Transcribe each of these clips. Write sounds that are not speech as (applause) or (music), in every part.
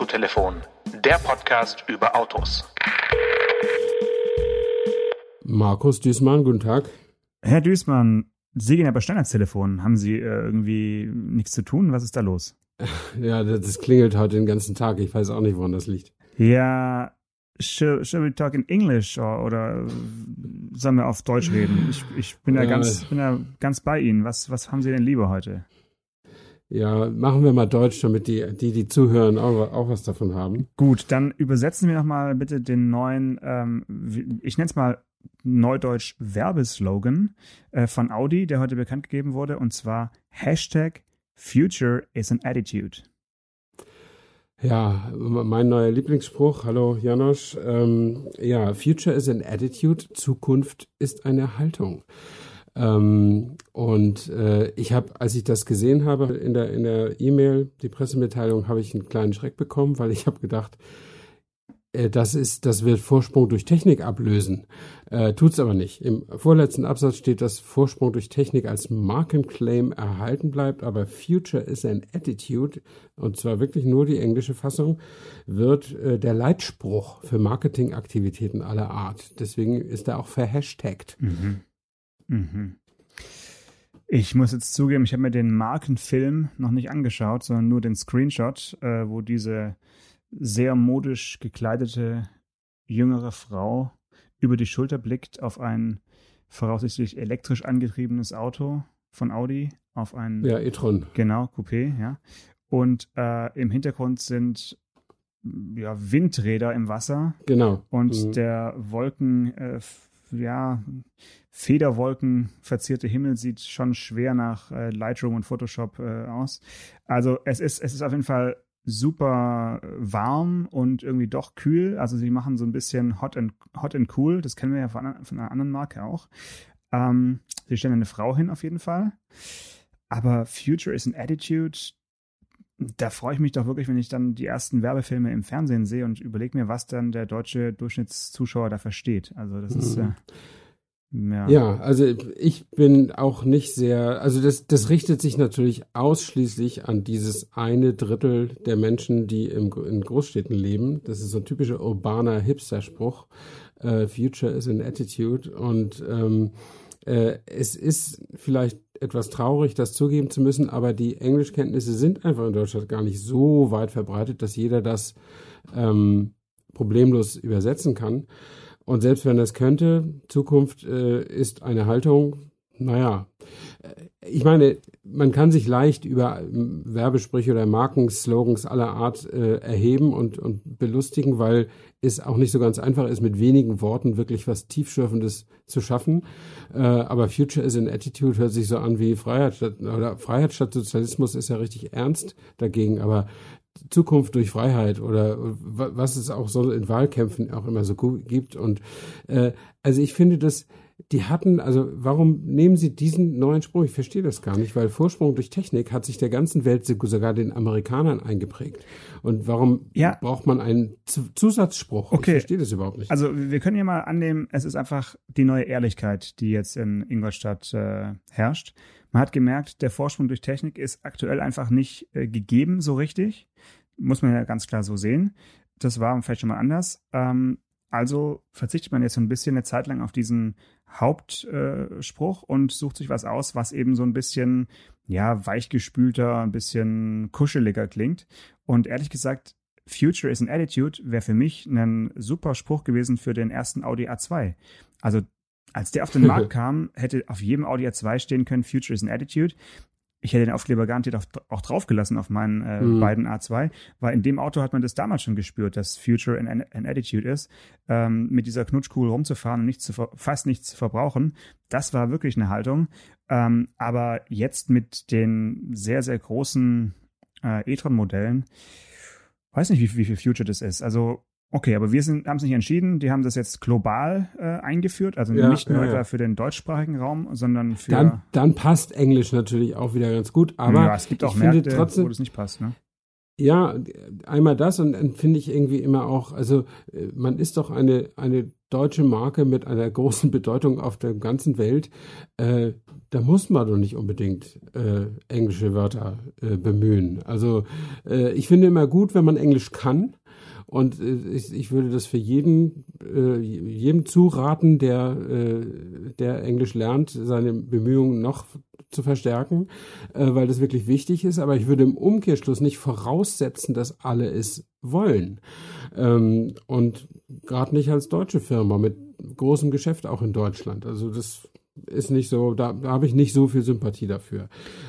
Autotelefon, der Podcast über Autos. Markus Düßmann, guten Tag. Herr Düßmann, Sie gehen aber schnell ans Telefon. Haben Sie äh, irgendwie nichts zu tun? Was ist da los? (laughs) Ja, das, klingelt heute den ganzen Tag. Ich weiß auch nicht, woran das liegt. Ja, should, should we talk in English or, oder sollen wir auf Deutsch reden? Ich, ich bin, da Ja. ganz, bin da ganz bei Ihnen. Was, was haben Sie denn lieber heute? Ja, machen wir mal Deutsch, damit die, die, die zuhören, auch, auch was davon haben. Gut, dann übersetzen wir nochmal bitte den neuen, ähm, ich nenne es mal Neudeutsch Werbeslogan äh, von Audi, der heute bekannt gegeben wurde, und zwar Hashtag Future is an Attitude. Ja, mein neuer Lieblingsspruch. Hallo, Janosch. Ähm, ja, Future is an Attitude. Zukunft ist eine Haltung. Ähm, und äh, ich habe, als ich das gesehen habe in der in der E-Mail, die Pressemitteilung, habe ich einen kleinen Schreck bekommen, weil ich habe gedacht, äh, das ist, das wird Vorsprung durch Technik ablösen. Äh, tut's aber nicht. Im vorletzten Absatz steht, dass Vorsprung durch Technik als Markenclaim erhalten bleibt, aber Future is an Attitude, und zwar wirklich nur die englische Fassung, wird äh, der Leitspruch für Marketingaktivitäten aller Art. Deswegen ist er auch verhashtagt. Mhm. Mhm. Ich muss jetzt zugeben, ich habe mir den Markenfilm noch nicht angeschaut, sondern nur den Screenshot, äh, wo diese sehr modisch gekleidete jüngere Frau über die Schulter blickt auf ein voraussichtlich elektrisch angetriebenes Auto von Audi, auf ein Ja, e-tron. Genau, Coupé, ja. Und äh, im Hintergrund sind ja, Windräder im Wasser Genau. und Mhm. der Wolken, äh, ja, Federwolken verzierte Himmel sieht schon schwer nach äh, Lightroom und Photoshop äh, aus. Also es ist, es ist auf jeden Fall super warm und irgendwie doch kühl. Also sie machen so ein bisschen hot and, hot and cool. Das kennen wir ja von, einer- von einer anderen Marke auch. Ähm, sie stellen eine Frau hin auf jeden Fall. Aber Future is an Attitude. Da freue ich mich doch wirklich, wenn ich dann die ersten Werbefilme im Fernsehen sehe und überlege mir, was dann der deutsche Durchschnittszuschauer da versteht. Also das ist Mhm. äh, ja. Ja, also ich bin auch nicht sehr, also das, das richtet sich natürlich ausschließlich an dieses eine Drittel der Menschen, die im, in Großstädten leben. Das ist so ein typischer urbaner Hipster-Spruch. Äh, Future is an attitude. Und ähm, äh, es ist vielleicht etwas traurig, das zugeben zu müssen, aber die Englischkenntnisse sind einfach in Deutschland gar nicht so weit verbreitet, dass jeder das ähm, problemlos übersetzen kann. Und selbst wenn es könnte, Zukunft äh, ist eine Haltung, naja, äh, ich meine, man kann sich leicht über ähm, Werbesprüche oder Markenslogans aller Art äh, erheben und, und belustigen, weil es auch nicht so ganz einfach ist, mit wenigen Worten wirklich was Tiefschürfendes zu schaffen. Äh, aber Future is an Attitude hört sich so an wie Freiheit statt, oder Freiheit statt Sozialismus ist ja richtig ernst dagegen, aber Zukunft durch Freiheit oder wa- was es auch so in Wahlkämpfen auch immer so gibt. Und äh, also ich finde das, die hatten, also warum nehmen sie diesen neuen Spruch? Ich verstehe das gar nicht, weil Vorsprung durch Technik hat sich der ganzen Welt, sogar den Amerikanern eingeprägt. Und warum Ja. braucht man einen Zusatzspruch? Okay. Ich verstehe das überhaupt nicht. Also wir können ja mal annehmen, es ist einfach die neue Ehrlichkeit, die jetzt in Ingolstadt äh, herrscht. Man hat gemerkt, der Vorsprung durch Technik ist aktuell einfach nicht äh, gegeben so richtig. Muss man ja ganz klar so sehen. Das war vielleicht schon mal anders. Ähm, also verzichtet man jetzt so ein bisschen eine Zeit lang auf diesen Hauptspruch Spruch und sucht sich was aus, was eben so ein bisschen, ja, weichgespülter, ein bisschen kuscheliger klingt. Und ehrlich gesagt, Future is an Attitude wäre für mich ein super Spruch gewesen für den ersten Audi A2. Also als der auf den Markt (laughs) kam, hätte auf jedem Audi A2 stehen können, Future is an Attitude. Ich hätte den Aufkleber garantiert auch, auch draufgelassen auf meinen äh, Mhm. beiden A2, weil in dem Auto hat man das damals schon gespürt, dass Future an, an Attitude ist, ähm, mit dieser Knutschkugel rumzufahren und nichts zu fast nichts zu verbrauchen. Das war wirklich eine Haltung. Ähm, aber jetzt mit den sehr, sehr großen äh, e-tron-Modellen, weiß nicht, wie, wie viel Future das ist. Also, okay, aber wir haben es nicht entschieden. Die haben das jetzt global äh, eingeführt, also Ja, nicht nur ja, ja. etwa für den deutschsprachigen Raum, sondern für. dann, dann passt Englisch natürlich auch wieder ganz gut, aber ja, es gibt auch Märkte, trotzdem, wo das nicht passt. Ne? Ja, einmal das und dann finde ich irgendwie immer auch, also äh, man ist doch eine, eine deutsche Marke mit einer (laughs) großen Bedeutung auf der ganzen Welt. Äh, da muss man doch nicht unbedingt äh, englische Wörter äh, bemühen. Also äh, ich finde immer gut, wenn man Englisch kann. Und äh, ich, ich würde das für jeden, äh, jedem zuraten, der, äh, der Englisch lernt, seine Bemühungen noch zu verstärken, äh, weil das wirklich wichtig ist. Aber ich würde im Umkehrschluss nicht voraussetzen, dass alle es wollen. Ähm, und gerade nicht als deutsche Firma mit großem Geschäft auch in Deutschland. Also das ist nicht so, da, da habe ich nicht so viel Sympathie dafür.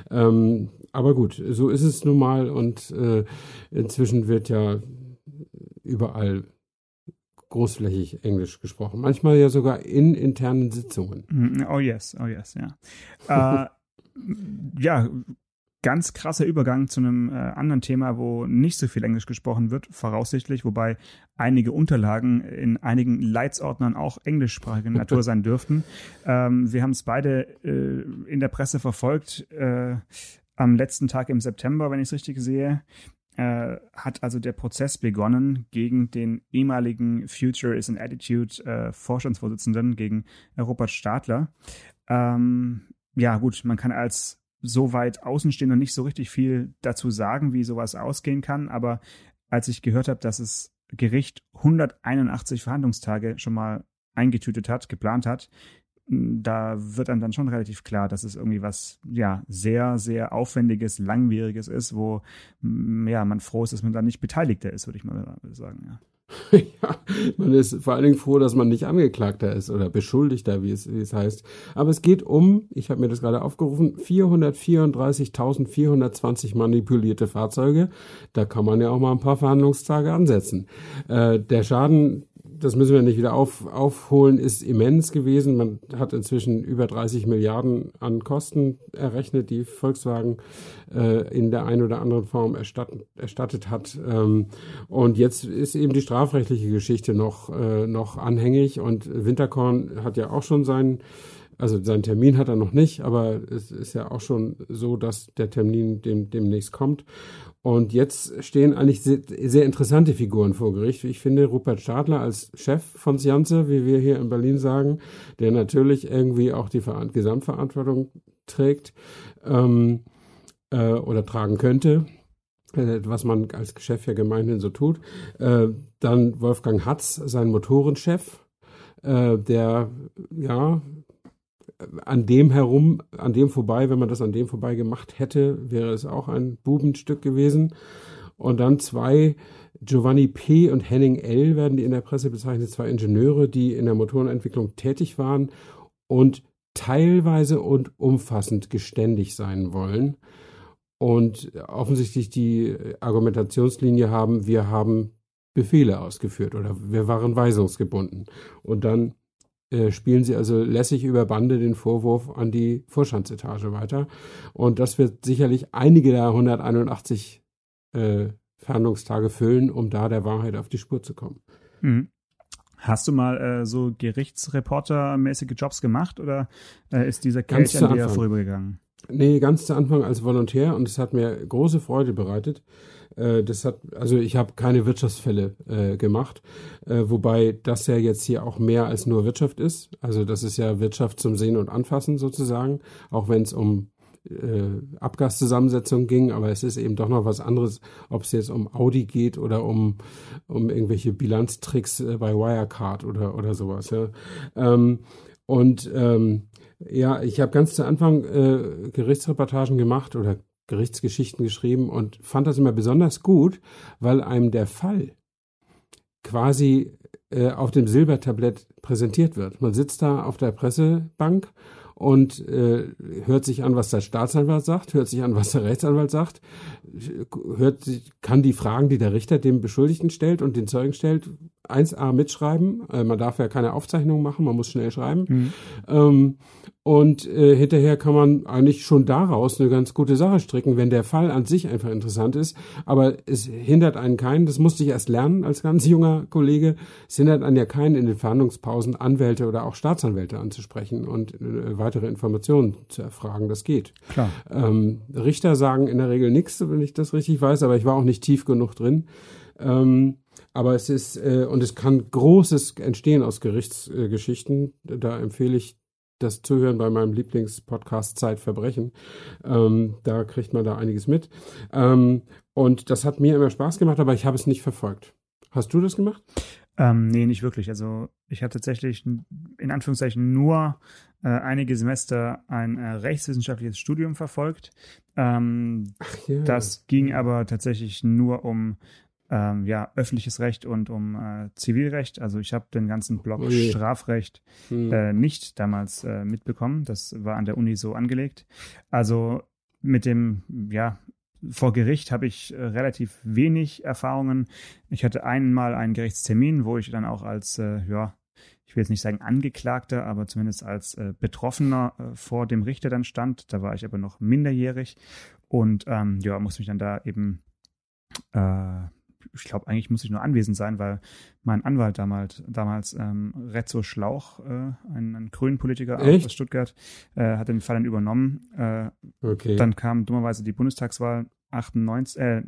Ähm, aber gut, so ist es nun mal und äh, inzwischen wird ja überall großflächig Englisch gesprochen. Manchmal ja sogar in internen Sitzungen. Mm, oh yes, oh yes, ja. äh, (laughs) ja, ganz krasser Übergang zu einem äh, anderen Thema, wo nicht so viel Englisch gesprochen wird, voraussichtlich, wobei einige Unterlagen in einigen Leitsordnern auch englischsprachiger (laughs) Natur sein dürften. Ähm, wir haben es beide äh, in der Presse verfolgt. Äh, am letzten Tag im September, wenn ich es richtig sehe, äh, hat also der Prozess begonnen gegen den ehemaligen Future is an Attitude äh, Vorstandsvorsitzenden, gegen Robert Stadler. Ähm, ja, gut, man kann als so weit Außenstehender nicht so richtig viel dazu sagen, wie sowas ausgehen kann, aber als ich gehört habe, dass das Gericht 181 Verhandlungstage schon mal eingetütet hat, geplant hat, da wird einem dann schon relativ klar, dass es irgendwie was, ja, sehr, sehr aufwendiges, langwieriges ist, wo, ja, man froh ist, dass man da nicht Beteiligter ist, würde ich mal sagen, ja. (laughs) ja, man ist vor allen Dingen froh, dass man nicht Angeklagter ist oder Beschuldigter, wie es, wie es heißt. Aber es geht um, ich habe mir das gerade aufgerufen, 434.420 manipulierte Fahrzeuge. Da kann man ja auch mal ein paar Verhandlungstage ansetzen. Äh, der Schaden das müssen wir nicht wieder auf, aufholen, ist immens gewesen. Man hat inzwischen über 30 Milliarden an Kosten errechnet, die Volkswagen äh, in der einen oder anderen Form erstattet, erstattet hat. Ähm, und jetzt ist eben die strafrechtliche Geschichte noch, äh, noch anhängig und Winterkorn hat ja auch schon seinen also seinen Termin hat er noch nicht, aber es ist ja auch schon so, dass der Termin dem, demnächst kommt. Und jetzt stehen eigentlich sehr, sehr, interessante Figuren vor Gericht. Ich finde Rupert Stadler als Chef von Sianze, wie wir hier in Berlin sagen, der natürlich irgendwie auch die Ver Gesamtverantwortung trägt ähm, äh, oder tragen könnte, äh, was man als Geschäft ja gemeinhin so tut. Äh, dann Wolfgang Hatz, sein Motorenchef, äh, der ja an dem herum, an dem vorbei, wenn man das an dem vorbei gemacht hätte, wäre es auch ein Bubenstück gewesen. Und dann zwei, Giovanni P. und Henning L. werden die in der Presse bezeichnet, zwei Ingenieure, die in der Motorenentwicklung tätig waren und teilweise und umfassend geständig sein wollen. Und offensichtlich die Argumentationslinie haben, wir haben Befehle ausgeführt oder wir waren weisungsgebunden. Und dann äh, spielen sie also lässig über Bande den Vorwurf an die Vorstandsetage weiter. Und das wird sicherlich einige der 181 äh, Verhandlungstage füllen, um da der Wahrheit auf die Spur zu kommen. Mhm. Hast du mal äh, so Gerichtsreporter-mäßige Jobs gemacht oder äh, ist dieser Kelch an dir vorübergegangen? Nee, ganz zu Anfang als Volontär und es hat mir große Freude bereitet. Äh, das hat, also ich habe keine Wirtschaftsfälle äh, gemacht, äh, wobei das ja jetzt hier auch mehr als nur Wirtschaft ist. Also das ist ja Wirtschaft zum Sehen und Anfassen sozusagen, auch wenn es um äh, Abgaszusammensetzung ging, aber es ist eben doch noch was anderes, ob es jetzt um Audi geht oder um, um irgendwelche Bilanztricks äh, bei Wirecard oder, oder sowas. Ja. Ähm, und ähm, ja, ich habe ganz zu Anfang äh, Gerichtsreportagen gemacht oder Gerichtsgeschichten geschrieben und fand das immer besonders gut, weil einem der Fall quasi äh, auf dem Silbertablett präsentiert wird. Man sitzt da auf der Pressebank und äh, hört sich an, was der Staatsanwalt sagt, hört sich an, was der Rechtsanwalt sagt, hört kann die Fragen, die der Richter dem Beschuldigten stellt und den Zeugen stellt, 1a mitschreiben. Äh, man darf ja keine Aufzeichnungen machen, man muss schnell schreiben. Mhm. Ähm, und äh, hinterher kann man eigentlich schon daraus eine ganz gute Sache stricken, wenn der Fall an sich einfach interessant ist. Aber es hindert einen keinen, das musste ich erst lernen als ganz junger Kollege, es hindert einen ja keinen in den Verhandlungspausen Anwälte oder auch Staatsanwälte anzusprechen und äh, weitere Informationen zu erfragen. Das geht. Klar. Ähm, Richter sagen in der Regel nichts, wenn ich das richtig weiß, aber ich war auch nicht tief genug drin. Ähm, aber es ist, äh, und es kann Großes entstehen aus Gerichtsgeschichten. Äh, da empfehle ich das Zuhören bei meinem Lieblingspodcast Zeitverbrechen. Ähm, da kriegt man da einiges mit. Ähm, und das hat mir immer Spaß gemacht, aber ich habe es nicht verfolgt. Hast du das gemacht? Ähm, nee, nicht wirklich. Also ich habe tatsächlich in Anführungszeichen nur äh, einige Semester ein äh, rechtswissenschaftliches Studium verfolgt. Ähm, Ach ja. Das ging aber tatsächlich nur um ähm, ja, öffentliches Recht und um äh, Zivilrecht. Also ich habe den ganzen Block Ui. Strafrecht hm. äh, nicht damals äh, mitbekommen. Das war an der Uni so angelegt. Also mit dem, ja, vor Gericht habe ich äh, relativ wenig Erfahrungen. Ich hatte einmal einen Gerichtstermin, wo ich dann auch als, äh, ja, ich will jetzt nicht sagen Angeklagter, aber zumindest als äh, Betroffener äh, vor dem Richter dann stand. Da war ich aber noch minderjährig und ähm, ja, musste mich dann da eben äh, ich glaube, eigentlich muss ich nur anwesend sein, weil mein Anwalt damals, damals ähm, Rezzo Schlauch, äh, ein, ein grünen Politiker aus Stuttgart, äh, hat den Fall dann übernommen. Äh, okay. Dann kam dummerweise die Bundestagswahl 98, äh,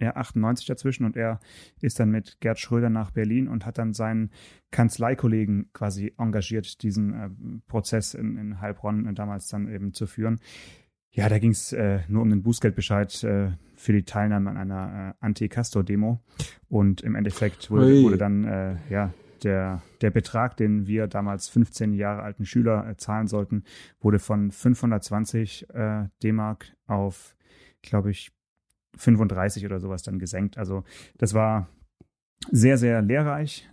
ja, 98 dazwischen und er ist dann mit Gerd Schröder nach Berlin und hat dann seinen Kanzleikollegen quasi engagiert, diesen äh, Prozess in, in Heilbronn damals dann eben zu führen. Ja, da ging es äh, nur um den Bußgeldbescheid äh, für die Teilnahme an einer äh, Anti-Castor-Demo. Und im Endeffekt wurde, wurde dann äh, ja der, der Betrag, den wir damals 15 Jahre alten Schüler äh, zahlen sollten, wurde von 520 äh, D-Mark auf, glaube ich, 35 oder sowas dann gesenkt. Also das war sehr, sehr lehrreich,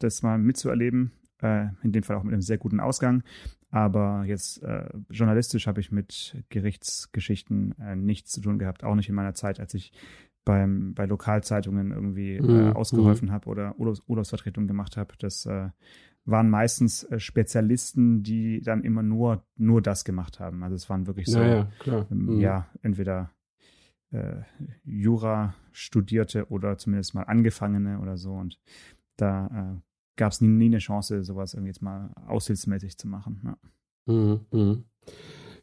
das mal mitzuerleben. In dem Fall auch mit einem sehr guten Ausgang. Aber jetzt äh, journalistisch habe ich mit Gerichtsgeschichten äh, nichts zu tun gehabt, auch nicht in meiner Zeit, als ich beim, bei Lokalzeitungen irgendwie äh, mhm. ausgeholfen mhm. habe oder Urlaubs Urlaubsvertretungen gemacht habe. Das äh, waren meistens äh, Spezialisten, die dann immer nur, nur das gemacht haben. Also es waren wirklich so, naja, ähm, mhm. ja, entweder äh, Jura studierte oder zumindest mal angefangene oder so. Und da äh, gab es nie, nie, eine Chance, sowas irgendwie jetzt mal aushilfsmäßig zu machen. Ja, mhm, mh.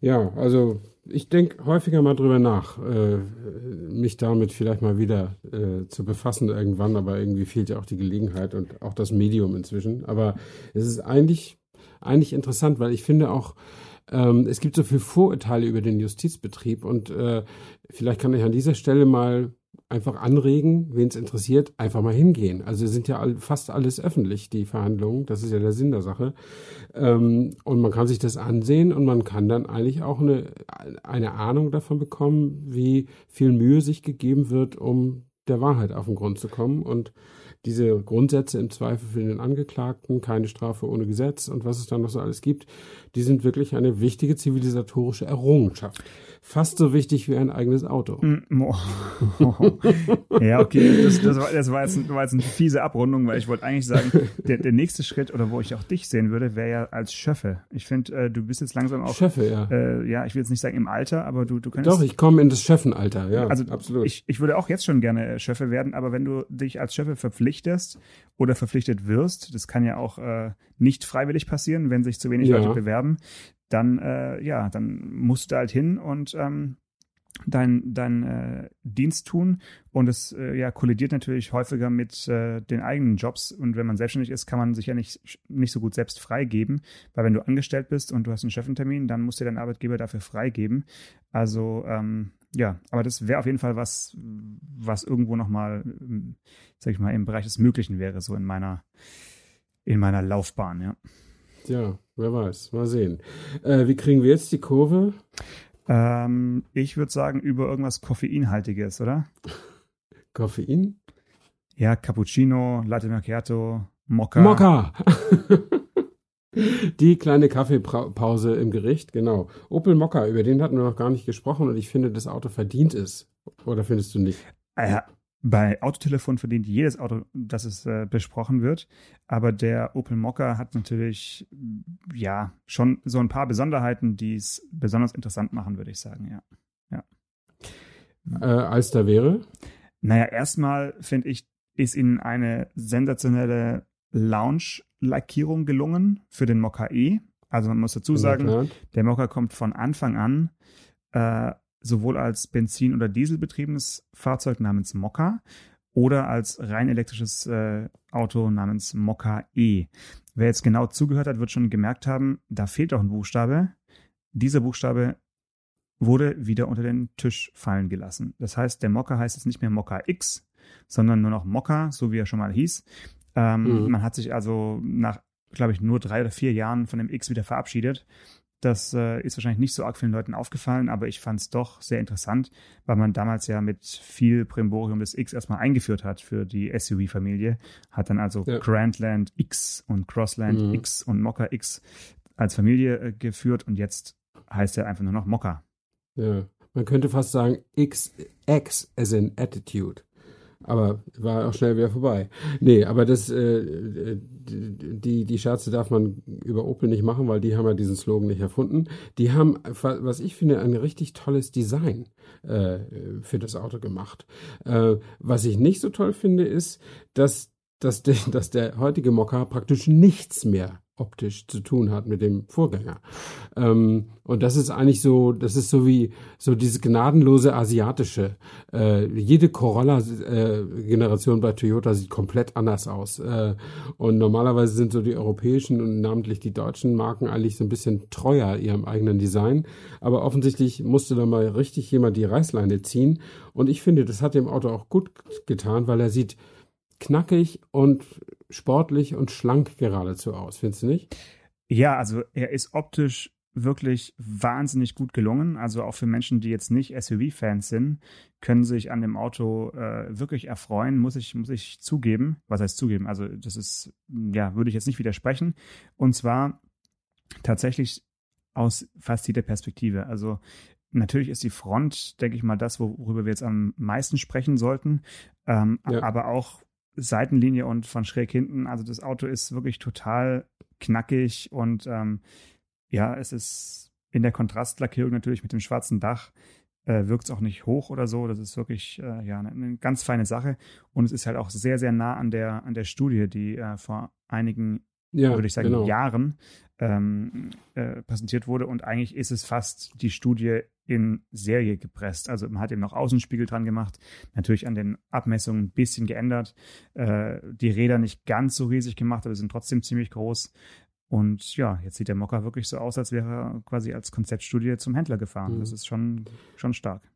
ja also ich denke häufiger mal drüber nach, äh, mich damit vielleicht mal wieder äh, zu befassen irgendwann, aber irgendwie fehlt ja auch die Gelegenheit und auch das Medium inzwischen. Aber es ist eigentlich, eigentlich interessant, weil ich finde auch, ähm, es gibt so viele Vorurteile über den Justizbetrieb und äh, vielleicht kann ich an dieser Stelle mal einfach anregen, wen es interessiert, einfach mal hingehen. Also sind ja all, fast alles öffentlich, die Verhandlungen. Das ist ja der Sinn der Sache. Ähm, und man kann sich das ansehen und man kann dann eigentlich auch eine, eine Ahnung davon bekommen, wie viel Mühe sich gegeben wird, um der Wahrheit auf den Grund zu kommen. Und diese Grundsätze im Zweifel für den Angeklagten, keine Strafe ohne Gesetz und was es dann noch so alles gibt, die sind wirklich eine wichtige zivilisatorische Errungenschaft. Fast so wichtig wie ein eigenes Auto. Mm, (laughs) ja, okay, das, das, war, das war, jetzt, war jetzt eine fiese Abrundung, weil ich wollte eigentlich sagen, (laughs) der, der nächste Schritt oder wo ich auch dich sehen würde, wäre ja als Schöffe. Ich finde, äh, du bist jetzt langsam auch. Schöffe, ja. Äh, ja, ich will jetzt nicht sagen im Alter, aber du, du könntest. Doch, ich komme in das Schöffenalter, ja. Also absolut. Ich, ich würde auch jetzt schon gerne Schöffe werden, aber wenn du dich als Schöffe verpflichtest oder verpflichtet wirst, das kann ja auch äh, nicht freiwillig passieren, wenn sich zu wenig ja. Leute bewerben, dann, äh, ja, dann musst du halt hin und ähm, dein, dein äh, Dienst tun und es äh, ja kollidiert natürlich häufiger mit äh, den eigenen Jobs und wenn man selbstständig ist, kann man sich ja nicht, nicht so gut selbst freigeben, weil wenn du angestellt bist und du hast einen Chefentermin, dann muss dir dein Arbeitgeber dafür freigeben. Also ähm, ja, aber das wäre auf jeden Fall was, was irgendwo nochmal, sag ich mal, im Bereich des Möglichen wäre, so in meiner, in meiner Laufbahn, ja. Ja, wer weiß. Mal sehen. Äh, wie kriegen wir jetzt die Kurve? Ähm, ich würde sagen, über irgendwas Koffeinhaltiges, oder? (laughs) Koffein? Ja, Cappuccino, Latte Macchiato, Mokka. Mokka! (laughs) Die kleine Kaffeepause im Gericht, genau. Opel Mokka, über den hatten wir noch gar nicht gesprochen und ich finde, das Auto verdient es. Oder findest du nicht? Bei Autotelefon verdient jedes Auto, dass es äh, besprochen wird. Aber der Opel Mokka hat natürlich, ja, schon so ein paar Besonderheiten, die es besonders interessant machen, würde ich sagen, ja. ja. Äh, als da wäre? Naja, erstmal finde ich, ist ihnen eine sensationelle Lounge-Lackierung gelungen für den Mokka E. Also man muss dazu sagen, der Mokka kommt von Anfang an äh, sowohl als Benzin- oder Dieselbetriebenes Fahrzeug namens Mokka oder als rein elektrisches äh, Auto namens Mokka E. Wer jetzt genau zugehört hat, wird schon gemerkt haben, da fehlt auch ein Buchstabe. Dieser Buchstabe wurde wieder unter den Tisch fallen gelassen. Das heißt, der Mokka heißt jetzt nicht mehr Mokka X, sondern nur noch Mokka, so wie er schon mal hieß. Ähm, mhm. Man hat sich also nach, glaube ich, nur drei oder vier Jahren von dem X wieder verabschiedet das äh, ist wahrscheinlich nicht so arg vielen Leuten aufgefallen, aber ich fand es doch sehr interessant, weil man damals ja mit viel Primborium das X erstmal eingeführt hat für die SUV-Familie. Hat dann also ja. Grandland X und Crossland mhm. X und Mokka X als Familie äh, geführt und jetzt heißt er einfach nur noch Mokka. Ja, man könnte fast sagen X, X as in Attitude. Aber war auch schnell wieder vorbei. Nee, aber das, äh, die, die Scherze darf man über Opel nicht machen, weil die haben ja diesen Slogan nicht erfunden. Die haben, was ich finde, ein richtig tolles Design äh, für das Auto gemacht. Äh, was ich nicht so toll finde, ist, dass, dass, de, dass der heutige Mokka praktisch nichts mehr optisch zu tun hat mit dem Vorgänger. Ähm, und das ist eigentlich so, das ist so wie so dieses gnadenlose asiatische. Äh, jede Corolla-Generation äh, bei Toyota sieht komplett anders aus. Äh, und normalerweise sind so die europäischen und namentlich die deutschen Marken eigentlich so ein bisschen treuer ihrem eigenen Design. Aber offensichtlich musste da mal richtig jemand die Reißleine ziehen. Und ich finde, das hat dem Auto auch gut getan, weil er sieht knackig und sportlich und schlank geradezu aus, findest du nicht? Ja, also er ist optisch wirklich wahnsinnig gut gelungen. Also auch für Menschen, die jetzt nicht SUV-Fans sind, können sich an dem Auto äh, wirklich erfreuen, muss ich, muss ich zugeben. Was heißt zugeben? Also das ist, ja, würde ich jetzt nicht widersprechen. Und zwar tatsächlich aus fast jeder Perspektive. Also natürlich ist die Front, denke ich mal, das, worüber wir jetzt am meisten sprechen sollten. Ähm, ja. Aber auch Seitenlinie und von schräg hinten. Also das Auto ist wirklich total knackig und ähm, ja, es ist in der Kontrastlackierung natürlich mit dem schwarzen Dach äh, wirkt es auch nicht hoch oder so. Das ist wirklich äh, ja eine, eine, ganz feine Sache und es ist halt auch sehr sehr nah an der an der Studie, die äh, vor einigen ja, würde ich sagen, genau. Jahren ähm, äh, präsentiert wurde. Und eigentlich ist es fast die Studie in Serie gepresst. Also man hat eben noch Außenspiegel dran gemacht, natürlich an den Abmessungen ein bisschen geändert, äh, die Räder nicht ganz so riesig gemacht, aber sind trotzdem ziemlich groß. Und ja, jetzt sieht der Mocker wirklich so aus, als wäre er quasi als Konzeptstudie zum Händler gefahren. Mhm. Das ist schon, schon stark.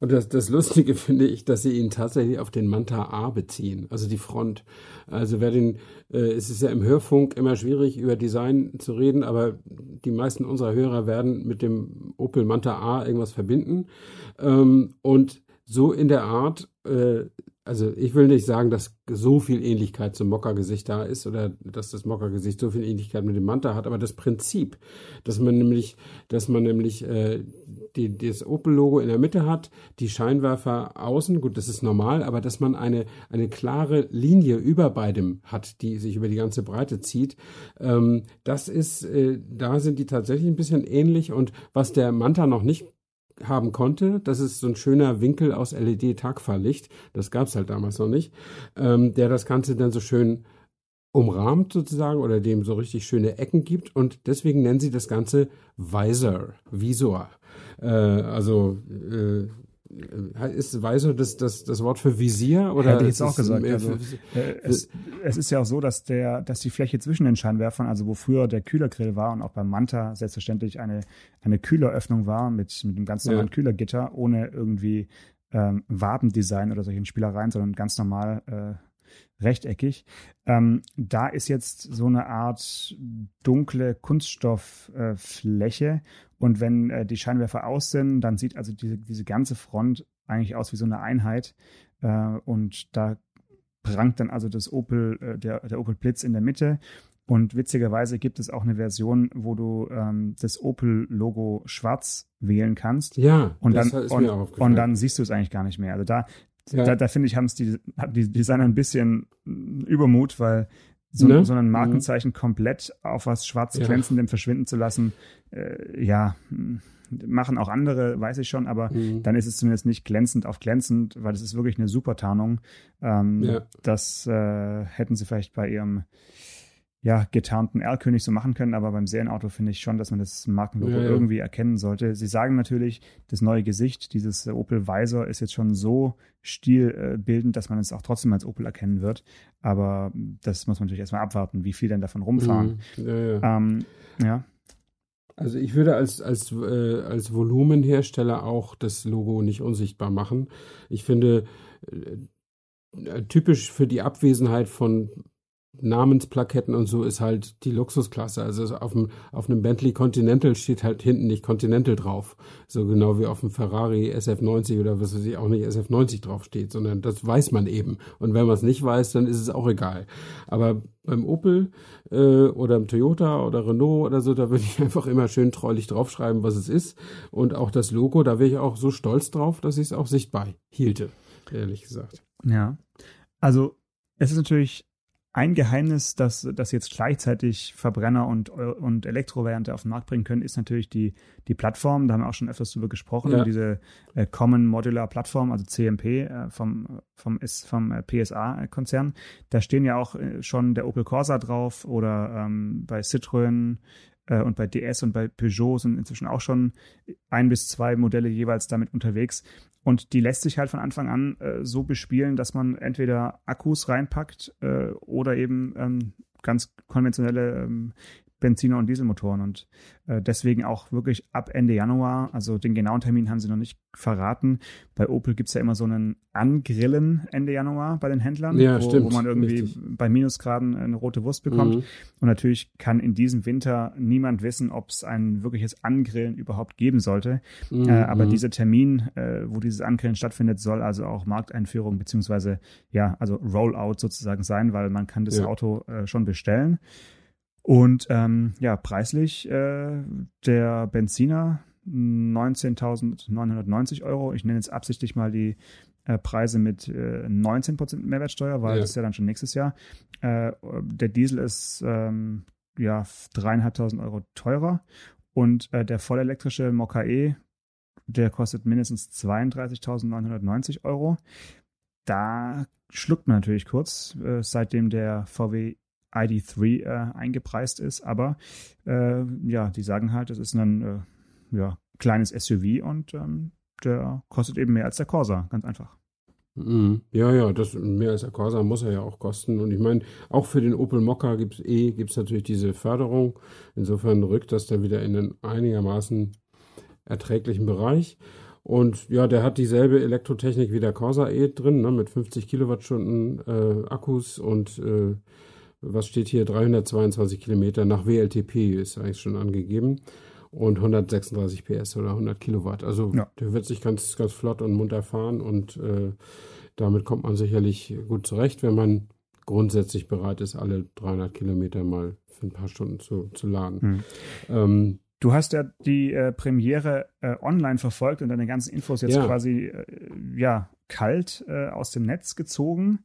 Und das, das Lustige (laughs) finde ich, dass sie ihn tatsächlich auf den Manta A beziehen, also die Front. Also wer den, äh, es ist ja im Hörfunk immer schwierig, über Design zu reden, aber die meisten unserer Hörer werden mit dem Opel Manta A irgendwas verbinden. Ähm, und so in der Art äh, also ich will nicht sagen, dass so viel Ähnlichkeit zum Mokka-Gesicht da ist oder dass das Mokka-Gesicht so viel Ähnlichkeit mit dem Manta hat, aber das Prinzip, dass man nämlich, dass man nämlich äh, die, das Opel-Logo in der Mitte hat, die Scheinwerfer außen, gut, das ist normal, aber dass man eine, eine klare Linie über beidem hat, die sich über die ganze Breite zieht, ähm, das ist, äh, da sind die tatsächlich ein bisschen ähnlich und was der Manta noch nicht haben konnte. Das ist so ein schöner Winkel aus LED-Tagfahrlicht. Das gab es halt damals noch nicht. Ähm, der das Ganze dann so schön umrahmt sozusagen oder dem so richtig schöne Ecken gibt. Und deswegen nennen sie das Ganze Visor, Visor. Äh, also äh, ist Weiser das, das, das Wort für Visier? Oder Hätte ich jetzt auch gesagt. Also, äh, es, es ist ja auch so, dass, der, dass die Fläche zwischen den Scheinwerfern, also wo früher der Kühlergrill war und auch beim Manta selbstverständlich eine, eine Kühleröffnung war mit, mit einem ganz normalen ja. Kühlergitter, ohne irgendwie ähm, Wabendesign oder solchen Spielereien, sondern ganz normal äh, rechteckig. Ähm, da ist jetzt so eine Art dunkle Kunststofffläche äh, und wenn äh, die Scheinwerfer aus sind, dann sieht also diese, diese ganze Front eigentlich aus wie so eine Einheit. Äh, und da prangt dann also das Opel, äh, der, der Opel Blitz in der Mitte. Und witzigerweise gibt es auch eine Version, wo du ähm, das Opel-Logo schwarz wählen kannst. Ja, und dann, und, und, dann siehst du es eigentlich gar nicht mehr. Also da, ja. da, da finde ich, haben es die, die Designer ein bisschen Übermut, weil so, ne? so ein mhm. Markenzeichen mhm. komplett auf was schwarz glänzendem ja. verschwinden zu lassen, äh, ja, machen auch andere, weiß ich schon, aber mhm. dann ist es zumindest nicht glänzend auf glänzend, weil es ist wirklich eine super Tarnung. Ähm, ja. Das äh, hätten sie vielleicht bei ihrem ja, getarnten Erlkönig so machen können, aber beim Serienauto finde ich schon, dass man das Markenlogo ja, ja. irgendwie erkennen sollte. Sie sagen natürlich, das neue Gesicht, dieses Opel Visor ist jetzt schon so stilbildend, dass man es auch trotzdem als Opel erkennen wird. Aber das muss man natürlich erstmal abwarten, wie viel denn davon rumfahren. Mhm. Ja, ja. Ähm, ja. Also ich würde als, als, äh, als Volumenhersteller auch das Logo nicht unsichtbar machen. Ich finde, äh, typisch für die Abwesenheit von Namensplaketten und so ist halt die Luxusklasse. Also auf dem, auf einem Bentley Continental steht halt hinten nicht Continental drauf. So genau wie auf dem Ferrari SF90 oder was weiß ich auch nicht SF90 drauf steht, sondern das weiß man eben. Und wenn man es nicht weiß, dann ist es auch egal. Aber beim Opel äh, oder im Toyota oder Renault oder so, da würde ich (laughs) einfach immer schön treulich draufschreiben, was es ist. Und auch das Logo, da wäre ich auch so stolz drauf, dass ich es auch sichtbar hielte, ehrlich gesagt. Ja. Also es ist natürlich ein Geheimnis, dass, dass jetzt gleichzeitig Verbrenner und, und Elektrovariante auf den Markt bringen können, ist natürlich die, die Plattform. Da haben wir auch schon öfters drüber gesprochen. Ja. Diese äh, Common Modular Plattform, also CMP äh, vom, vom, vom äh, PSA-Konzern. Da stehen ja auch äh, schon der Opel Corsa drauf oder ähm, bei Citroën äh, und bei DS und bei Peugeot sind inzwischen auch schon ein bis zwei Modelle jeweils damit unterwegs. Und die lässt sich halt von Anfang an äh, so bespielen, dass man entweder Akkus reinpackt äh, oder eben ähm, ganz konventionelle ähm, Benziner- und Dieselmotoren. Und äh, deswegen auch wirklich ab Ende Januar, also den genauen Termin haben sie noch nicht verraten. Bei Opel gibt es ja immer so einen Angrillen Ende Januar bei den Händlern, ja, wo, stimmt, wo man irgendwie richtig. bei Minusgraden eine rote Wurst bekommt. Mhm. Und natürlich kann in diesem Winter niemand wissen, ob es ein wirkliches Angrillen überhaupt geben sollte. Mhm. Äh, aber mhm. dieser Termin, äh, wo dieses Angrillen stattfindet, soll also auch Markteinführung beziehungsweise ja, also Rollout sozusagen sein, weil man kann das ja. Auto äh, schon bestellen. Und ähm, ja, preislich äh, der Benziner 19.990 Euro. Ich nenne jetzt absichtlich mal die äh, Preise mit äh, 19% Mehrwertsteuer, weil ja. das ist ja dann schon nächstes Jahr. Äh, der Diesel ist ähm, ja dreieinhalbtausend Euro teurer und äh, der vollelektrische Mokka E, der kostet mindestens 32.990 Euro. Da schluckt man natürlich kurz, äh, seitdem der VW ID3 äh, eingepreist ist. Aber äh, ja, die sagen halt, es ist ein äh, ja, kleines SUV und ähm, der kostet eben mehr als der Corsa, ganz einfach. Mhm. Ja, ja, das mehr als der Corsa muss er ja auch kosten. Und ich meine, auch für den Opel Mokka gibt es eh, gibt's natürlich diese Förderung. Insofern rückt das dann wieder in einen einigermaßen erträglichen Bereich. Und ja, der hat dieselbe Elektrotechnik wie der Corsa E drin, ne, mit 50 Kilowattstunden äh, Akkus und äh, was steht hier? 322 Kilometer nach WLTP ist eigentlich schon angegeben. Und 136 PS oder 100 Kilowatt. Also ja. der wird sich ganz, ganz flott und munter fahren und äh, damit kommt man sicherlich gut zurecht, wenn man grundsätzlich bereit ist, alle 300 Kilometer mal für ein paar Stunden zu, zu laden. Hm. Ähm, Du hast ja die äh, Premiere äh, online verfolgt und deine ganzen Infos jetzt ja. quasi äh, ja kalt äh, aus dem Netz gezogen.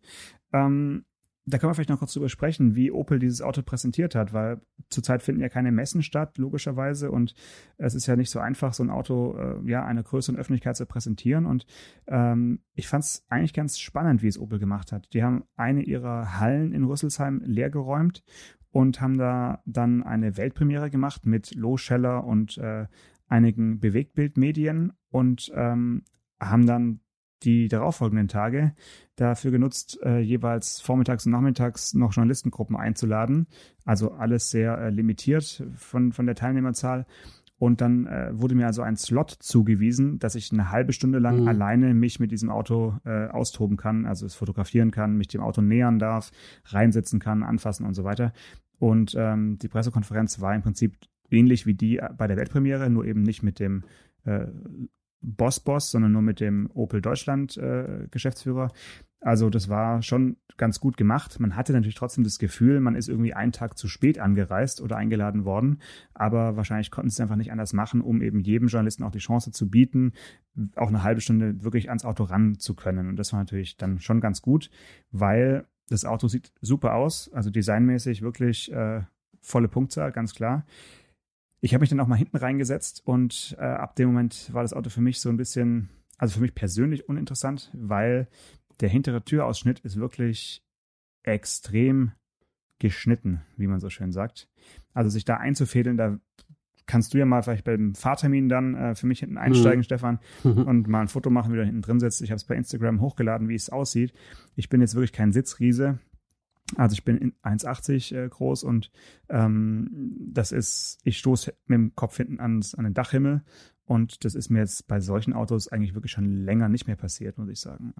Ähm, da können wir vielleicht noch kurz drüber sprechen, wie Opel dieses Auto präsentiert hat, weil zurzeit finden ja keine Messen statt, logischerweise, und es ist ja nicht so einfach, so ein Auto äh, ja einer größeren Öffentlichkeit zu präsentieren. Und ähm, ich fand es eigentlich ganz spannend, wie es Opel gemacht hat. Die haben eine ihrer Hallen in Rüsselsheim leergeräumt und haben da dann eine Weltpremiere gemacht mit Low Scheller und äh, einigen Bewegtbildmedien und ähm, haben dann die darauffolgenden Tage dafür genutzt, äh, jeweils vormittags und nachmittags noch Journalistengruppen einzuladen. Also alles sehr äh, limitiert von, von der Teilnehmerzahl. Und dann äh, wurde mir also ein Slot zugewiesen, dass ich eine halbe Stunde lang mhm. alleine mich mit diesem Auto äh, austoben kann, also es fotografieren kann, mich dem Auto nähern darf, reinsetzen kann, anfassen und so weiter. Und ähm, die Pressekonferenz war im Prinzip ähnlich wie die bei der Weltpremiere, nur eben nicht mit dem äh, Boss-Boss, sondern nur mit dem Opel Deutschland äh, Geschäftsführer. Also das war schon ganz gut gemacht. Man hatte natürlich trotzdem das Gefühl, man ist irgendwie einen Tag zu spät angereist oder eingeladen worden. Aber wahrscheinlich konnten sie es einfach nicht anders machen, um eben jedem Journalisten auch die Chance zu bieten, auch eine halbe Stunde wirklich ans Auto ran zu können. Und das war natürlich dann schon ganz gut, weil das Auto sieht super aus. Also designmäßig wirklich äh, volle Punktzahl, ganz klar. Ich habe mich dann auch mal hinten reingesetzt und äh, ab dem Moment war das Auto für mich so ein bisschen, also für mich persönlich uninteressant, weil der hintere Türausschnitt ist wirklich extrem geschnitten, wie man so schön sagt. Also sich da einzufädeln, da kannst du ja mal vielleicht beim Fahrtermin dann äh, für mich hinten einsteigen, mhm. Stefan, und mal ein Foto machen, wie du hinten drin sitzt. Ich habe es bei Instagram hochgeladen, wie es aussieht. Ich bin jetzt wirklich kein Sitzriese. Also ich bin 1,80 äh, groß und ähm, das ist, ich stoße mit dem Kopf hinten ans, an den Dachhimmel und das ist mir jetzt bei solchen Autos eigentlich wirklich schon länger nicht mehr passiert, muss ich sagen.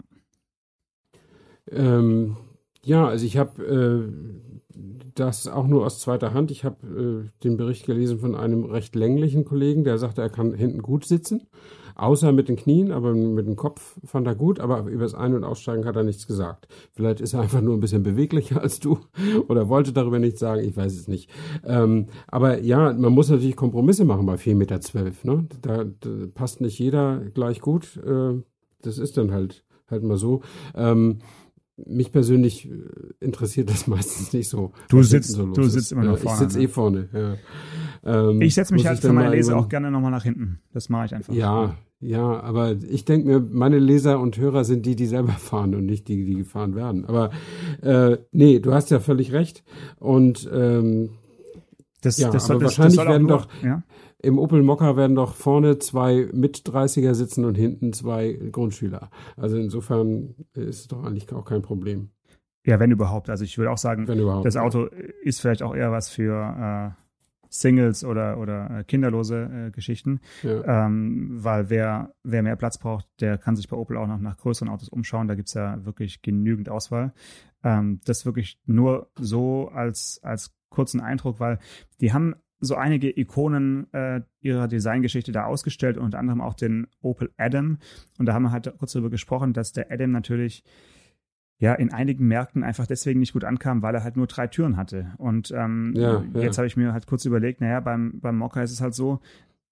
Ähm, ja, also ich habe äh, das auch nur aus zweiter Hand. Ich habe äh, den Bericht gelesen von einem recht länglichen Kollegen, der sagte, er kann hinten gut sitzen, außer mit den Knien, aber mit dem Kopf fand er gut, aber über das Ein- und Aussteigen hat er nichts gesagt. Vielleicht ist er einfach nur ein bisschen beweglicher (laughs) als du oder wollte darüber nichts sagen, ich weiß es nicht. Ähm, aber ja, man muss natürlich Kompromisse machen bei 4,12 Meter. Ne? Da, da passt nicht jeder gleich gut. Äh, das ist dann halt, halt mal so. Ähm, mich persönlich äh, interessiert das (laughs) meistens nicht so. Du sitzt, so du sitzt immer noch vorne. Ich sitze ne? eh vorne. Ja. Ähm, ich setze mich halt für meine Leser auch gerne nochmal nach hinten. Das mache ich einfach. Ja, ja, aber ich denke mir, meine Leser und Hörer sind die, die selber (laughs) fahren und nicht die, die gefahren werden. Aber äh, nee, du hast ja völlig recht. Und ähm, das, ja, das, aber das, wahrscheinlich das werden nur, doch ja? im Opel Mokka werden doch vorne zwei mit 30er sitzen und hinten zwei Grundschüler. Also insofern ist es doch eigentlich auch kein Problem. Ja, wenn überhaupt. Also ich würde auch sagen, das Auto ist vielleicht auch eher was für äh, Singles oder, oder äh, kinderlose äh, Geschichten. Ja. Ähm, weil wer, wer mehr Platz braucht, der kann sich bei Opel auch noch nach größeren Autos umschauen. Da gibt es ja wirklich genügend Auswahl. Ähm, das wirklich nur so als, als kurzen Eindruck, weil die haben so einige Ikonen äh, ihrer Designgeschichte da ausgestellt, unter anderem auch den Opel Adam. Und da haben wir halt kurz darüber gesprochen, dass der Adam natürlich ja in einigen Märkten einfach deswegen nicht gut ankam, weil er halt nur drei Türen hatte. Und ähm, ja, ja. jetzt habe ich mir halt kurz überlegt, naja, beim, beim Mokka ist es halt so,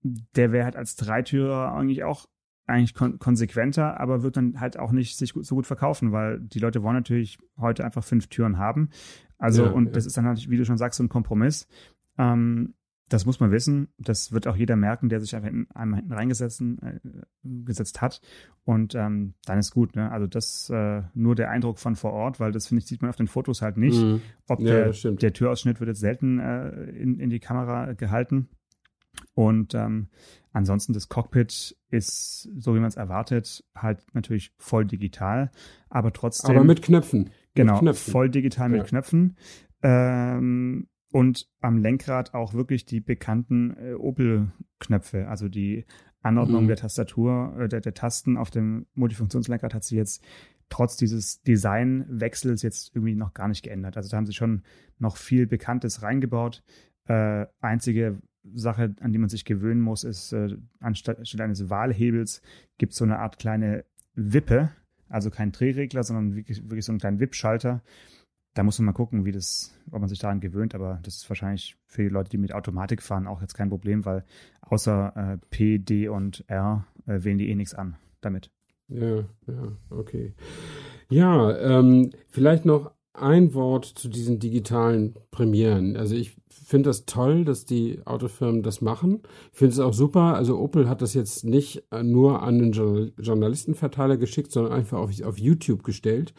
der wäre halt als Dreitürer eigentlich auch eigentlich kon konsequenter, aber wird dann halt auch nicht sich so gut verkaufen, weil die Leute wollen natürlich heute einfach fünf Türen haben. Also, ja, und das ist dann halt, wie du schon sagst, so ein Kompromiss. Ähm, das muss man wissen. Das wird auch jeder merken, der sich einfach in, einmal hinten reingesetzt äh, gesetzt hat. Und ähm, dann ist gut. Ne? Also das äh, nur der Eindruck von vor Ort, weil das finde ich sieht man auf den Fotos halt nicht. Mhm. Ob ja, der, der Türausschnitt wird jetzt selten äh, in, in die Kamera gehalten. Und ähm, ansonsten das Cockpit ist, so wie man es erwartet, halt natürlich voll digital, aber trotzdem. Aber mit Knöpfen. Genau, mit Knöpfen. voll digital mit ja. Knöpfen. Ähm, und am Lenkrad auch wirklich die bekannten äh, Opel-Knöpfe, also die Anordnung mhm. der Tastatur, äh, der, der Tasten auf dem Multifunktionslenkrad hat sie jetzt trotz dieses Designwechsels jetzt irgendwie noch gar nicht geändert. Also da haben sie schon noch viel Bekanntes reingebaut. Äh, einzige Sache, an die man sich gewöhnen muss, ist, äh, anstatt, eines Wahlhebels gibt es so eine Art kleine Wippe, also kein Drehregler, sondern wirklich, wirklich so einen kleinen Wippschalter, da muss man mal gucken, wie das, ob man sich daran gewöhnt, aber das ist wahrscheinlich für die Leute, die mit Automatik fahren, auch jetzt kein Problem, weil außer äh, P, D und R äh, wählen die eh nichts an damit. Ja, ja, okay. Ja, ähm, vielleicht noch ein Wort zu diesen digitalen Premieren. Also ich finde das toll, dass die Autofirmen das machen. Ich finde es auch super. Also Opel hat das jetzt nicht nur an den Journalistenverteiler geschickt, sondern einfach auf, auf YouTube gestellt.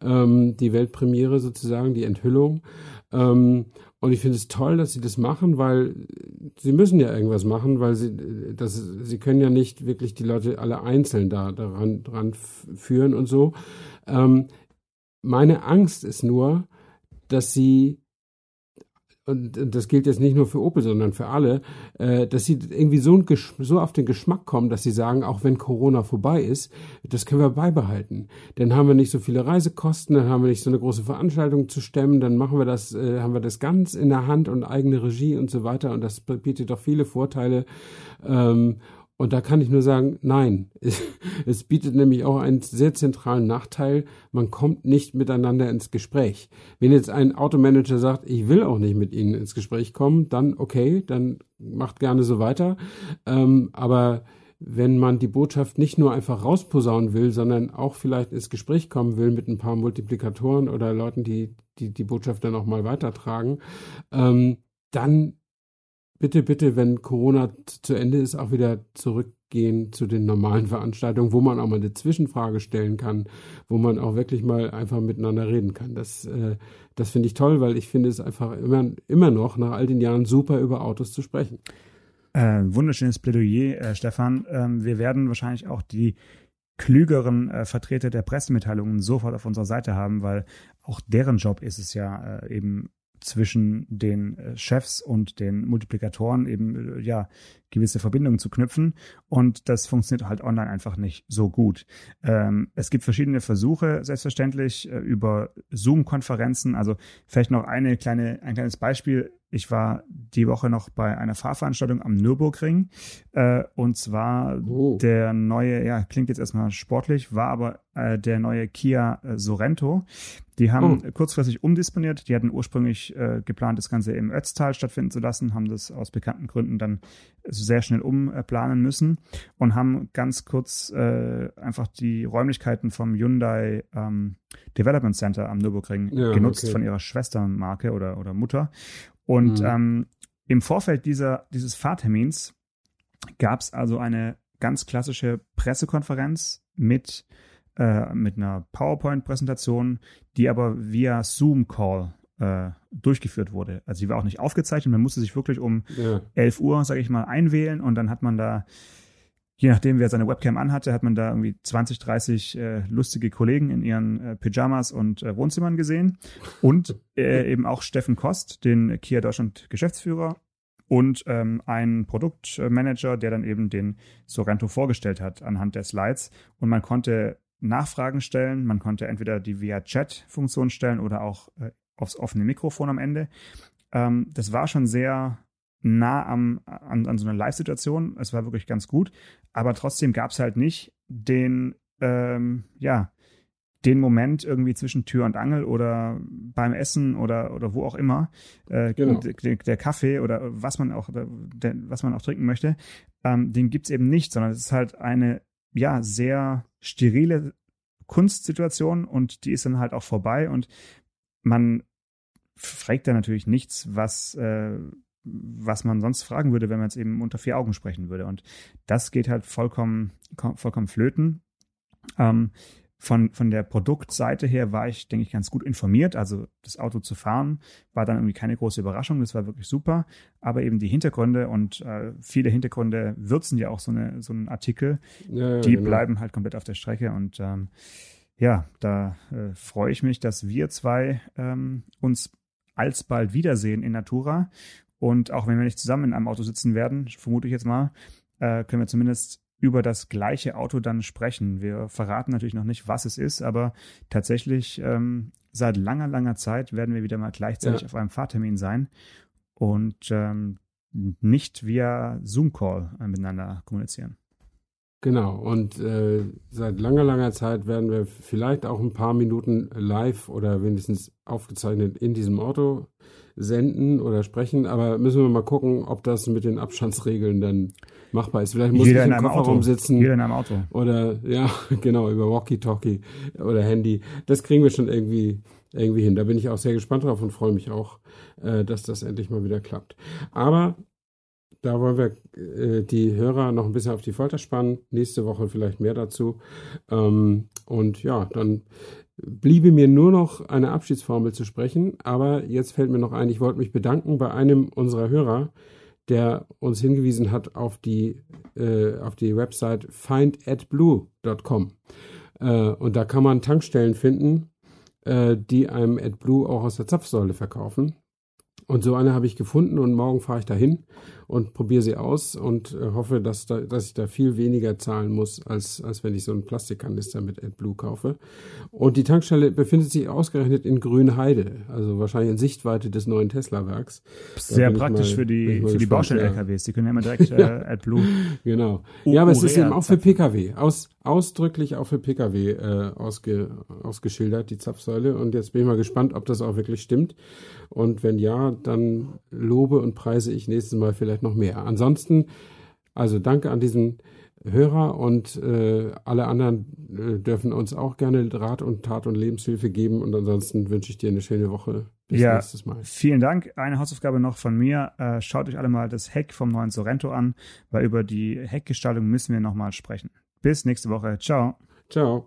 Ähm, die Weltpremiere sozusagen, die Enthüllung. Ähm, und ich finde es toll, dass sie das machen, weil sie müssen ja irgendwas machen, weil sie, das, sie können ja nicht wirklich die Leute alle einzeln da daran dran führen und so. Ähm, meine Angst ist nur, dass sie und das gilt jetzt nicht nur für Opel, sondern für alle, äh, dass sie irgendwie so, so, auf den Geschmack kommen, dass sie sagen, auch wenn Corona vorbei ist, das können wir beibehalten. Dann haben wir nicht so viele Reisekosten, dann haben wir nicht so eine große Veranstaltung zu stemmen, dann machen wir das, äh, haben wir das ganz in der Hand und eigene Regie und so weiter und das bietet doch viele Vorteile. Und da kann ich nur sagen, nein. Es bietet nämlich auch einen sehr zentralen Nachteil. Man kommt nicht miteinander ins Gespräch. Wenn jetzt ein Automanager sagt, ich will auch nicht mit Ihnen ins Gespräch kommen, dann okay, dann macht gerne so weiter. Ähm, aber wenn man die Botschaft nicht nur einfach rausposaunen will, sondern auch vielleicht ins Gespräch kommen will mit ein paar Multiplikatoren oder Leuten, die die, die Botschaft dann auch mal weitertragen, ähm, dann bitte, bitte, wenn Corona zu Ende ist, auch wieder zurückgehen zu den normalen Veranstaltungen, wo man auch mal eine Zwischenfrage stellen kann, wo man auch wirklich mal einfach miteinander reden kann. Das, äh, das finde ich toll, weil ich finde es einfach immer, immer noch nach all den Jahren super über Autos zu sprechen. Äh, wunderschönes Plädoyer, äh, Stefan. Ähm, wir werden wahrscheinlich auch die klügeren äh, Vertreter der Pressemitteilungen sofort auf unserer Seite haben, weil auch deren Job ist es ja äh, eben zwischen den äh, Chefs und den Multiplikatoren eben äh, ja gewisse Verbindungen zu knüpfen und das funktioniert halt online einfach nicht so gut. Ähm, es gibt verschiedene Versuche selbstverständlich äh, über Zoom-Konferenzen. Also vielleicht noch eine kleine ein kleines Beispiel ich war die Woche noch bei einer Fahrveranstaltung am Nürburgring äh, und zwar oh. der neue, ja, klingt jetzt erstmal sportlich, war aber äh, der neue Kia äh, Sorento. Die haben oh. kurzfristig umdisponiert. Die hatten ursprünglich äh, geplant, das Ganze im Ötztal stattfinden zu lassen, haben das aus bekannten Gründen dann sehr schnell umplanen müssen und haben ganz kurz äh, einfach die Räumlichkeiten vom Hyundai ähm, Development Center am Nürburgring ja, genutzt okay. von ihrer Schwestermarke oder, oder Mutter und mhm. ähm, im Vorfeld dieser, dieses Fahrtermins gab es also eine ganz klassische Pressekonferenz mit, äh, mit einer PowerPoint-Präsentation, die aber via Zoom-Call äh, durchgeführt wurde. Also die war auch nicht aufgezeichnet, man musste sich wirklich um ja. 11 Uhr, sage ich mal, einwählen und dann hat man da je nachdem, wer seine Webcam anhatte, hat man da irgendwie 20, 30 äh, lustige Kollegen in ihren äh, Pyjamas und äh, Wohnzimmern gesehen. Und äh, (laughs) eben auch Steffen Kost, den Kia Deutschland Geschäftsführer und ähm, ein Produktmanager, der dann eben den Sorrento vorgestellt hat anhand der Slides. Und man konnte Nachfragen stellen, man konnte entweder die via Chat-Funktion stellen oder auch äh, aufs offene Mikrofon am Ende. Ähm, das war schon sehr nah am, an, an so einer Live-Situation. Es war wirklich ganz gut. Aber trotzdem gab es halt nicht den, ähm, ja, den Moment irgendwie zwischen Tür und Angel oder beim Essen oder, oder wo auch immer, äh, genau. der, der, Kaffee oder was man auch, der, was man auch trinken möchte, ähm, den gibt's eben nicht, sondern es ist halt eine, ja, sehr sterile Kunstsituation und die ist dann halt auch vorbei und man fragt da natürlich nichts, was, äh, was man sonst fragen würde, wenn man jetzt eben unter vier Augen sprechen würde. Und das geht halt vollkommen, vollkommen flöten. Ähm, von, von der Produktseite her war ich, denke ich, ganz gut informiert. Also das Auto zu fahren war dann irgendwie keine große Überraschung. Das war wirklich super. Aber eben die Hintergründe und äh, viele Hintergründe würzen ja auch so, eine, so einen Artikel. Ja, ja, die genau. bleiben halt komplett auf der Strecke. Und ähm, ja, da äh, freue ich mich, dass wir zwei ähm, uns alsbald wiedersehen in Natura und auch wenn wir nicht zusammen in einem Auto sitzen werden, vermute ich jetzt mal, äh, können wir zumindest über das gleiche Auto dann sprechen. Wir verraten natürlich noch nicht, was es ist, aber tatsächlich ähm, seit langer, langer Zeit werden wir wieder mal gleichzeitig ja. auf einem Fahrtermin sein und ähm, nicht via Zoom-Call miteinander kommunizieren. Genau, und äh, seit langer, langer Zeit werden wir vielleicht auch ein paar Minuten live oder wenigstens aufgezeichnet in diesem Auto senden oder sprechen, aber müssen wir mal gucken, ob das mit den Abstandsregeln dann machbar ist. Vielleicht muss Jeder ich im Kofferraum Auto. sitzen. Jeder in einem Auto. Oder, ja, (laughs) genau, über Walkie-Talkie oder Handy. Das kriegen wir schon irgendwie, irgendwie hin. Da bin ich auch sehr gespannt drauf und freue mich auch, äh, dass das endlich mal wieder klappt. Aber da wollen wir äh, die Hörer noch ein bisschen auf die Folter spannen. Nächste Woche vielleicht mehr dazu. Ähm, und ja, dann bliebe mir nur noch eine Abschiedsformel zu sprechen. Aber jetzt fällt mir noch ein, ich wollte mich bedanken bei einem unserer Hörer, der uns hingewiesen hat auf die, äh, auf die Website findadblue.com. Äh, und da kann man Tankstellen finden, äh, die einem AdBlue auch aus der Zapfsäule verkaufen. Und so eine habe ich gefunden und morgen fahre ich dahin und probiere sie aus und äh, hoffe, dass, da, dass ich da viel weniger zahlen muss, als, als wenn ich so einen Plastikkanister mit AdBlue kaufe. Und die Tankstelle befindet sich ausgerechnet in Grünheide, also wahrscheinlich in Sichtweite des neuen Tesla-Werks. Sehr praktisch mal, für die, für die Baustellen-LKWs. Die können ja immer direkt (laughs) äh, AdBlue. (laughs) genau. ja, aber es ist eben auch für Pkw. Aus, ausdrücklich auch für Pkw äh, ausge, ausgeschildert, die Zapfsäule. Und jetzt bin ich mal gespannt, ob das auch wirklich stimmt. Und wenn ja, dann lobe und preise ich nächstes Mal vielleicht noch mehr. Ansonsten, also danke an diesen Hörer und äh, alle anderen äh, dürfen uns auch gerne Rat und Tat und Lebenshilfe geben. Und ansonsten wünsche ich dir eine schöne Woche. Bis ja, nächstes Mal. Vielen Dank. Eine Hausaufgabe noch von mir. Äh, schaut euch alle mal das Heck vom neuen Sorrento an, weil über die Heckgestaltung müssen wir nochmal sprechen. Bis nächste Woche. Ciao. Ciao.